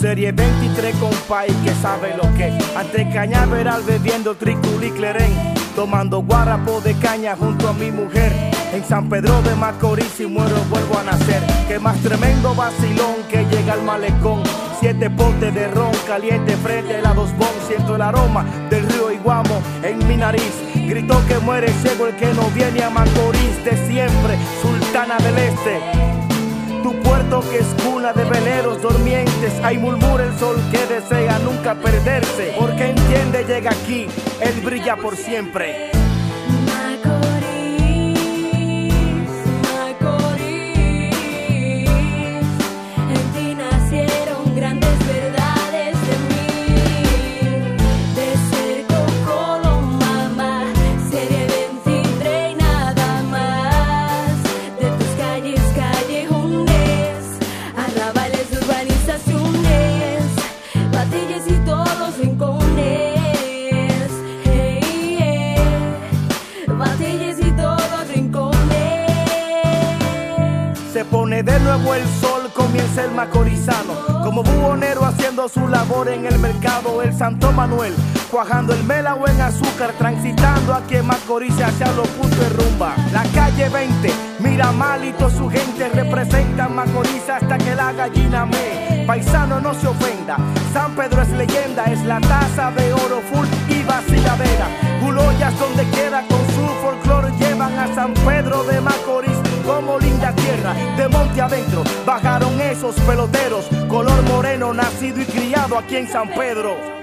de compay que sabe lo que. Ante cañaveral bebiendo tricul clerén. Tomando guarapo de caña junto a mi mujer. En San Pedro de Macorís y muero vuelvo a nacer. Que más tremendo vacilón que llega al malecón. Siete potes de ron caliente frente a la dos bon. Siento el aroma del río Iguamo en mi nariz. Gritó que muere ciego el que no viene a Macorís de siempre. Sultana del Este tu puerto que es cuna de veleros Ahí murmura el sol que desea nunca perderse. Porque entiende, llega aquí, él brilla por siempre. De nuevo el sol comienza el macorizano. Como buhonero haciendo su labor en el mercado, el Santo Manuel, cuajando el melao en azúcar, transitando aquí en Macorís hacia los puntos de rumba. La calle 20, mira malito su gente, representa Macorís hasta que la gallina me. Paisano no se ofenda, San Pedro es leyenda, es la taza de oro full y vaciladera. Guloyas donde queda con su folclore llevan a San Pedro de monte adentro, bajaron esos peloteros, color moreno, nacido y criado aquí en San Pedro.